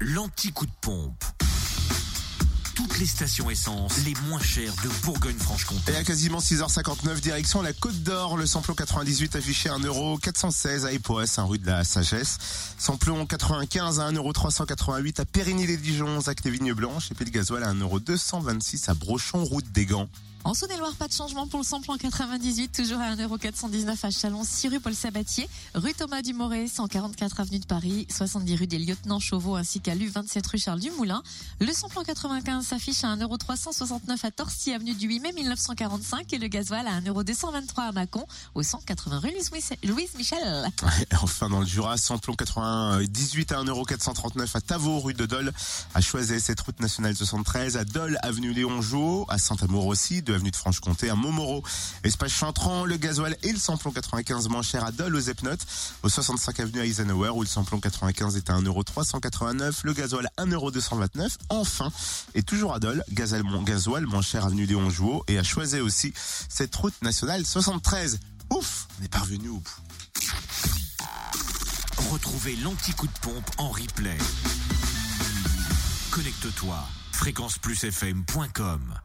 l'anti-coup de pompe. Toutes les stations essence les moins chères de Bourgogne-Franche-Comté. Et à quasiment 6h59, direction la Côte d'Or, le samplon 98 affiché à 1,416€ à Epoès, un rue de la Sagesse. Samplon 95 à 1,388€ à Périgny-les-Dijon, Zac des Vignes Blanches et puis le gasoil à 1,226€ à Brochon, route des Gants. En Saône-et-Loire, pas de changement pour le samplon 98, toujours à 1,419€ à Chalon, 6 rue Paul Sabatier, rue Thomas Dumoré, 144 avenue de Paris, 70 rue des Lieutenants Chauveau ainsi qu'à l'U 27 rue Charles Dumoulin. Le samplon 95 s'affiche à 1,369€ à Torcy, avenue du 8 mai 1945 et le gasoil à 1,223€ à Mâcon, au 180 rue Louise Michel. enfin dans le Jura, samplon 98 à 1,439€ à Tavaux, rue de Dole, à Choiset, cette route nationale 73, à Dole, avenue Léon Jouot, à Saint-Amour aussi, avenue de Franche-Comté, à Montmoreau, espace Chantran, le gasoil et le samplon 95 moins cher à Dole aux Epnotes, au 65 avenue Eisenhower où le samplon 95 est à 1,389€, le gasoil 1,229€, enfin, et toujours à Dole, gasoil, gasoil moins cher avenue Léon Jouot et à Choiset aussi cette route nationale 73. Ouf, on est parvenu au bout. Retrouvez l'anti-coup de pompe en replay. Connecte-toi, fréquenceplusfm.com